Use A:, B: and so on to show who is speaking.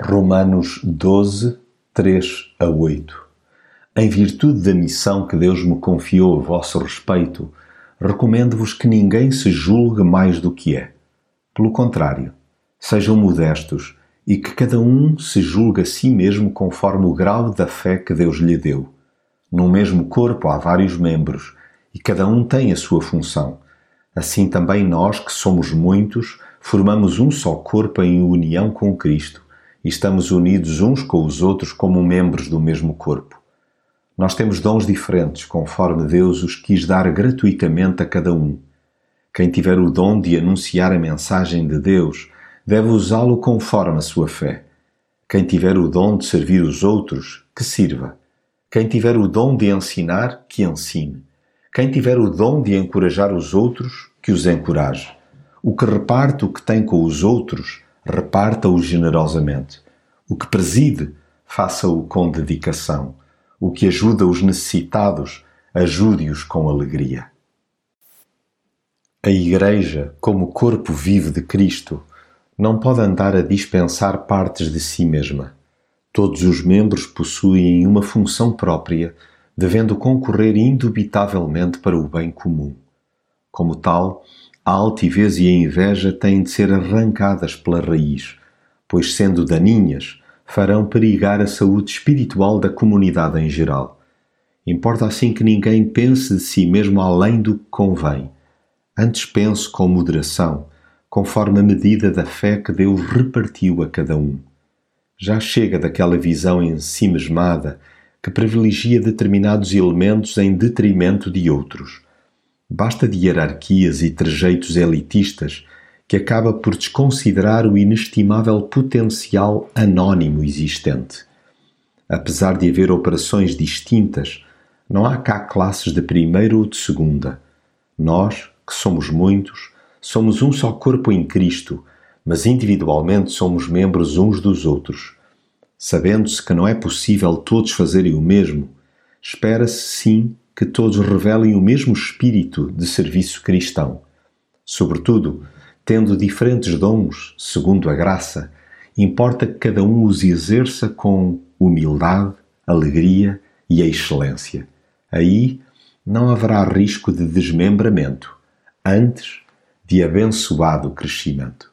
A: Romanos 12, 3 a 8 Em virtude da missão que Deus me confiou a vosso respeito, recomendo-vos que ninguém se julgue mais do que é. Pelo contrário, sejam modestos e que cada um se julgue a si mesmo conforme o grau da fé que Deus lhe deu. No mesmo corpo há vários membros e cada um tem a sua função. Assim também nós, que somos muitos, formamos um só corpo em união com Cristo e estamos unidos uns com os outros como membros do mesmo corpo. Nós temos dons diferentes conforme Deus os quis dar gratuitamente a cada um. Quem tiver o dom de anunciar a mensagem de Deus deve usá-lo conforme a sua fé. Quem tiver o dom de servir os outros, que sirva. Quem tiver o dom de ensinar, que ensine. Quem tiver o dom de encorajar os outros, que os encoraje. O que reparte o que tem com os outros, reparta-o generosamente. O que preside, faça-o com dedicação. O que ajuda os necessitados, ajude-os com alegria. A Igreja, como corpo vivo de Cristo, não pode andar a dispensar partes de si mesma. Todos os membros possuem uma função própria, devendo concorrer indubitavelmente para o bem comum. Como tal, a altivez e a inveja têm de ser arrancadas pela raiz, pois, sendo daninhas, farão perigar a saúde espiritual da comunidade em geral. Importa assim que ninguém pense de si mesmo além do que convém. Antes pense com moderação, conforme a medida da fé que Deus repartiu a cada um. Já chega daquela visão ensimesmada que privilegia determinados elementos em detrimento de outros Basta de hierarquias e trejeitos elitistas que acaba por desconsiderar o inestimável potencial anónimo existente. Apesar de haver operações distintas, não há cá classes de primeira ou de segunda. Nós, que somos muitos, somos um só corpo em Cristo, mas individualmente somos membros uns dos outros. Sabendo-se que não é possível todos fazerem o mesmo, espera-se sim que todos revelem o mesmo espírito de serviço cristão. Sobretudo, tendo diferentes dons, segundo a graça, importa que cada um os exerça com humildade, alegria e excelência. Aí não haverá risco de desmembramento, antes de abençoado crescimento.